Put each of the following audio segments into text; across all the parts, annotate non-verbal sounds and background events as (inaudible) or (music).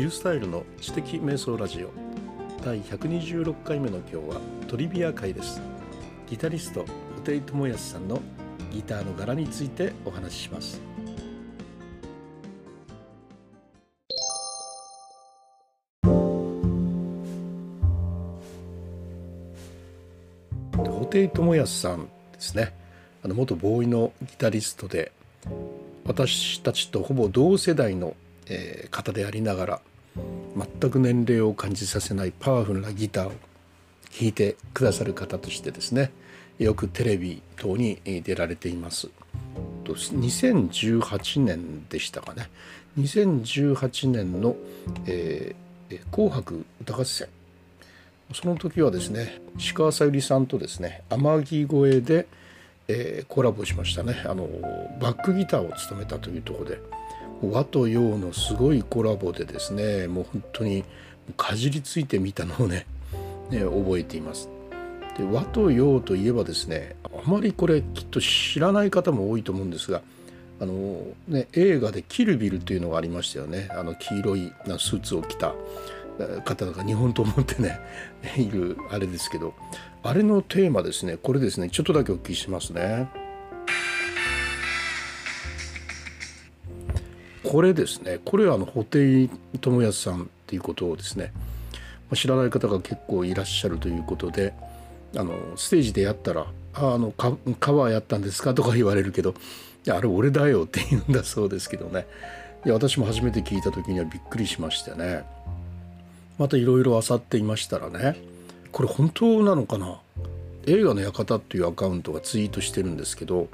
ビュースタイルの知的瞑想ラジオ。第126回目の今日はトリビア会です。ギタリスト布袋寅泰さんのギターの柄についてお話しします。布袋寅泰さんですね。あの元ボーイのギタリストで私たちとほぼ同世代のえー、方でありながら全く年齢を感じさせないパワフルなギターを弾いてくださる方としてですねよくテレビ等に出られています。2018年でしたかね2018年の、えー「紅白歌合戦」その時はですね石川さゆりさんとですね天城越えで、えー、コラボしましたねあのバックギターを務めたというところで。和と洋のすごいコラボでですねもう本当にかじりついてみたのをねね覚えています。で和と洋といえばですねあまりこれきっと知らない方も多いと思うんですがあの、ね、映画で「キルビル」というのがありましたよねあの黄色いスーツを着た方が日本と思ってね (laughs) いるあれですけどあれのテーマですねこれですねちょっとだけお聞きしますね。これですねこれはあの布袋寅泰さんっていうことをですね知らない方が結構いらっしゃるということであのステージでやったら「あのカカバーやったんですか?」とか言われるけど「あれ俺だよ」って言うんだそうですけどねいや私も初めて聞いた時にはびっくりしましてねまたいろいろ漁っていましたらねこれ本当なのかな？映画の館っていうアカウントがツイートしてるんですけど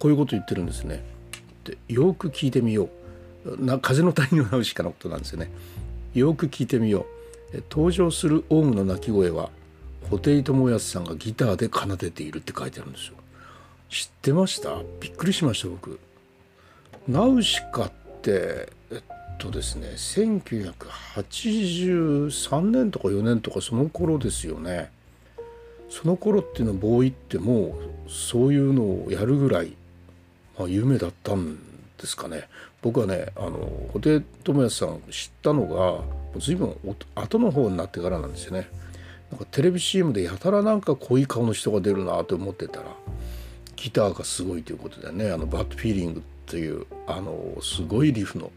こういうこと言ってるんですね。でよく聞いてみような風の谷のナウシカのことなんですよね。よく聞いてみよう。登場するオウムの鳴き声は布袋寅泰さんがギターで奏でているって書いてあるんですよ。知ってました？びっくりしました僕。ナウシカってえっとですね1983年とか4年とかその頃ですよね。その頃っていうのはボーイってもうそういうのをやるぐらい、まあ、有名だったんですかね。僕はねあの布袋寅泰さん知ったのが随分後の方になってからなんですよね。なんかテレビ CM でやたらなんか濃い顔の人が出るなと思ってたらギターがすごいということでねあのバッドフィーリングっていうあのすごいリフの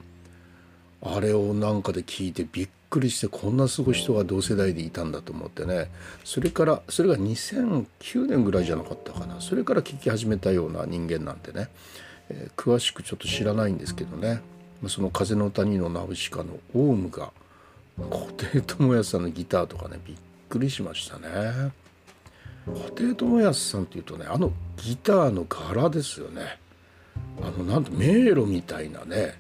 あれをなんかで聞いてびっくりしてこんなすごい人が同世代でいたんだと思ってね。それからそれが2009年ぐらいじゃなかったかな。それから聴き始めたような人間なんでね。えー、詳しくちょっと知らないんですけどねその「風の谷のナウシカ」のオウムが布袋寅泰さんのギターとかねびっくりしましたね。布袋寅泰さんっていうとねあのギターの柄ですよね。あのなんと迷路みたいなね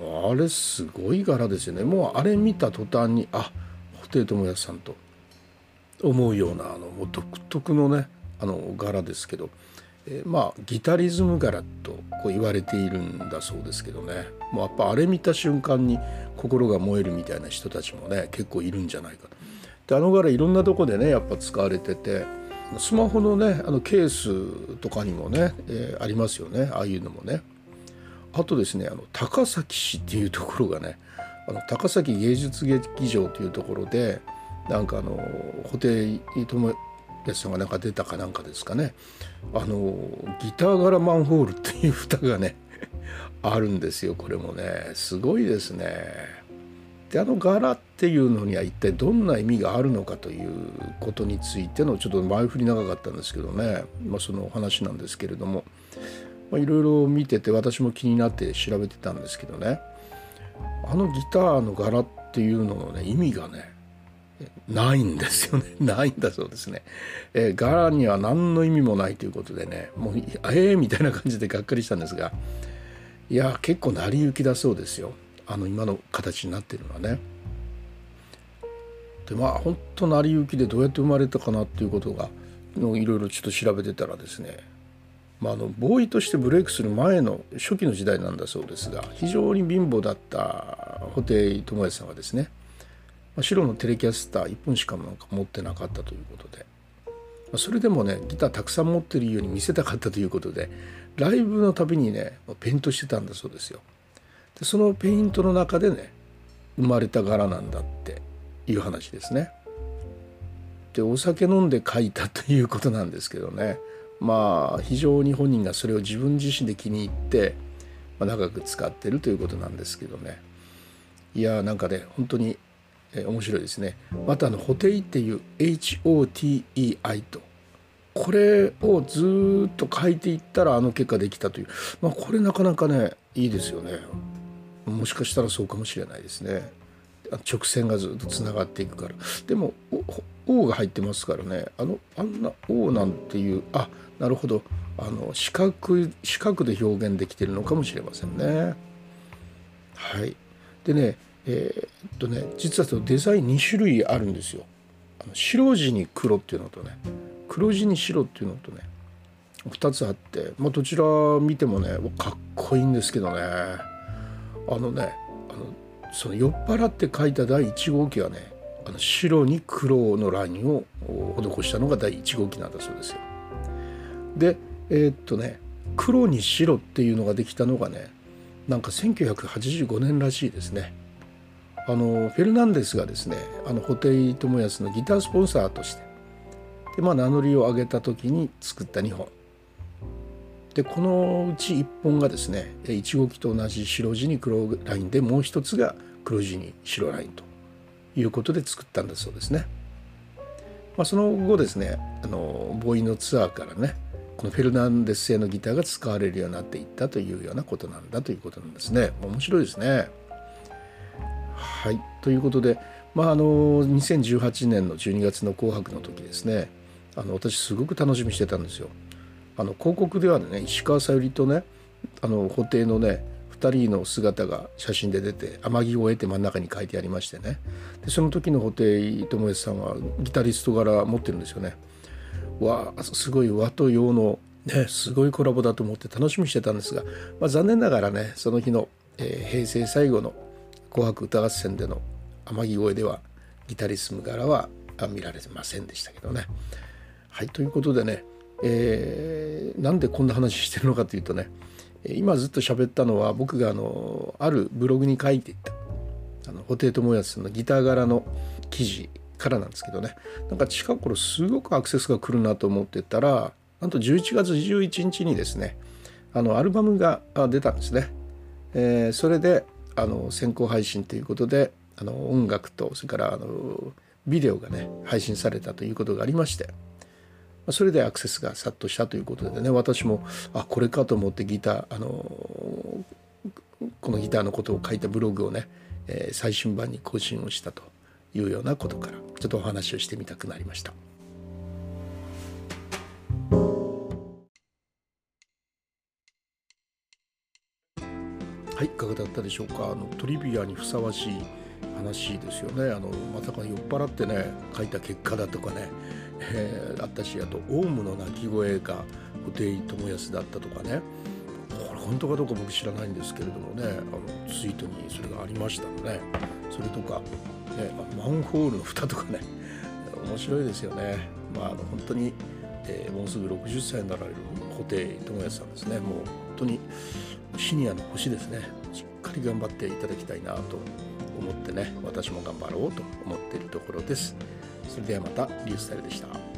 あれすごい柄ですよねもうあれ見た途端にあ布袋寅泰さんと思うようなあのもう独特のねあの柄ですけどえ、まあギタリズム柄とこう言われているんだそうですけどねもうやっぱあれ見た瞬間に心が燃えるみたいな人たちもね結構いるんじゃないかと。であの柄いろんなとこでねやっぱ使われててスマホのねあのケースとかにもね、えー、ありますよねああいうのもね。あとですねあの高崎市っていうところがねあの高崎芸術劇場というところでなんかあの布袋やつさんがなんか出たかなんかですかね。あのギター柄マンホールっていう蓋がね (laughs) あるんですよ。これもねすごいですね。であの柄っていうのには一体どんな意味があるのかということについてのちょっと前振り長かったんですけどね、まあ、そのお話なんですけれども。いろいろ見てて私も気になって調べてたんですけどね。あのギターの柄っていうののね意味がねないんですよね。(laughs) ないんだそうですね、えー、柄には何の意味もないということでねもうええー、みたいな感じでがっかりしたんですがいや結構成り行きだそうですよ。あの今の形になってるのはね。でまあ本当成り行きでどうやって生まれたかなっていうことがいろいろちょっと調べてたらですね。まあ、あのボーイとしてブレイクする前の初期の時代なんだそうですが非常に貧乏だった布袋寅泰さんはですね白のテレキャスター1本しかなんか持ってなかったということで、ま、それでもねギターたくさん持ってるように見せたかったということでライブのたびにねペイントしてたんだそうですよ。でそのペイントの中でね生まれた柄なんだっていう話ですね。でお酒飲んで書いたということなんですけどねまあ非常に本人がそれを自分自身で気に入って、まあ、長く使ってるということなんですけどねいやなんかね本当に、えー、面白いですね。またあの「ホテイ」っていう HOTEI と。これをずっと書いていったらあの結果できたという、まあ、これなかなかねいいですよね。もしかしたらそうかもしれないですね。直線がずっとつながっていくから。でも「O」が入ってますからね。あのあんな「O」なんていうあなるほど。あの四角四角で表現できてるのかもしれませんね。はい。でねえー、っとね実はそのデザイン2種類あるんですよあの白地に黒っていうのとね黒地に白っていうのとね2つあって、まあ、どちら見てもねかっこいいんですけどねあのねあのその酔っ払って書いた第1号機はねあの白に黒のラインを施したのが第1号機なんだそうですよ。でえー、っとね黒に白っていうのができたのがねなんか1985年らしいですね。あのフェルナンデスがですねあの布袋寅泰のギタースポンサーとしてで、まあ、名乗りを上げた時に作った2本でこのうち1本がですね1号機と同じ白地に黒ラインでもう一つが黒地に白ラインということで作ったんだそうですね。まあ、その後ですねあのボーイのツアーからねこのフェルナンデス製のギターが使われるようになっていったというようなことなんだということなんですね。面白いですね。はいということで、まあ、あの2018年の12月の「紅白」の時ですねあの私すごく楽しみしてたんですよ。あの広告ではね石川さゆりとねあの布袋のね2人の姿が写真で出て天城を得て真ん中に書いてありましてねでその時の布袋寅泰さんはギタリスト柄持ってるんですよね。わあすごい和と洋のねすごいコラボだと思って楽しみにしてたんですが、まあ、残念ながらねその日の、えー、平成最後の「紅白歌合戦」での天城越えではギタリスム柄は見られてませんでしたけどね。はいということでね、えー、なんでこんな話してるのかというとね今ずっと喋ったのは僕があのあるブログに書いていたあの布袋寅泰さんのギター柄の記事からなんですけどねなんか近頃すごくアクセスが来るなと思ってたらなんと11月11日にですねあのアルバムが出たんですね。えー、それであの先行配信ということであの音楽とそれからあのビデオがね配信されたということがありましてそれでアクセスが殺到したということでね私もあこれかと思ってギターあのこのギターのことを書いたブログをね、え、最新版に更新をしたというようなことからちょっとお話をしてみたくなりました。はい、いかがだったでしょうか？あのトリビアにふさわしい話ですよね。あのまさか酔っ払ってね書いた結果だとかね、(laughs) えー、あったしあとオウムの鳴き声が布袋寅泰だったとかねこれ本当かどうか僕知らないんですけれどもねあのツイートにそれがありましたの、ね、それとか、ね、マンホールの蓋とかね (laughs) 面白いですよね。まあ、あの本当に、えー、もうすぐ60歳になられる布袋寅泰さんですねもう本当にシニアの星ですねしっかり頑張っていただきたいなと思ってね私も頑張ろうと思っているところです。それではまたリュースタイルでした。